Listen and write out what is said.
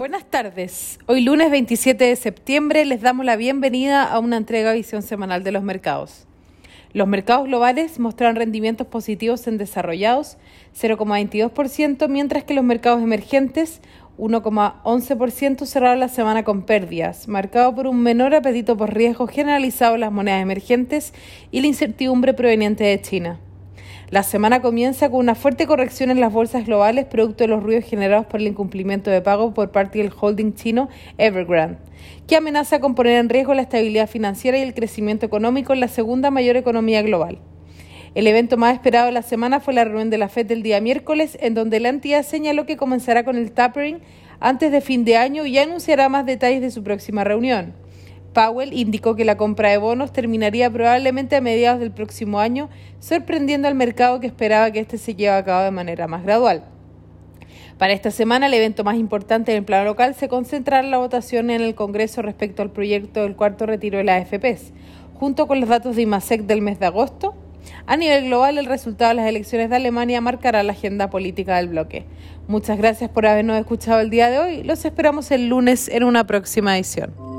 Buenas tardes. Hoy lunes 27 de septiembre les damos la bienvenida a una entrega visión semanal de los mercados. Los mercados globales mostraron rendimientos positivos en desarrollados 0,22%, mientras que los mercados emergentes 1,11% cerraron la semana con pérdidas, marcado por un menor apetito por riesgo generalizado en las monedas emergentes y la incertidumbre proveniente de China. La semana comienza con una fuerte corrección en las bolsas globales producto de los ruidos generados por el incumplimiento de pago por parte del holding chino Evergrande, que amenaza con poner en riesgo la estabilidad financiera y el crecimiento económico en la segunda mayor economía global. El evento más esperado de la semana fue la reunión de la FED del día miércoles, en donde la entidad señaló que comenzará con el tapering antes de fin de año y anunciará más detalles de su próxima reunión. Powell indicó que la compra de bonos terminaría probablemente a mediados del próximo año, sorprendiendo al mercado que esperaba que este se lleve a cabo de manera más gradual. Para esta semana, el evento más importante en el plano local se concentrará en la votación en el Congreso respecto al proyecto del cuarto retiro de las AFPs, junto con los datos de IMASEC del mes de agosto. A nivel global, el resultado de las elecciones de Alemania marcará la agenda política del bloque. Muchas gracias por habernos escuchado el día de hoy. Los esperamos el lunes en una próxima edición.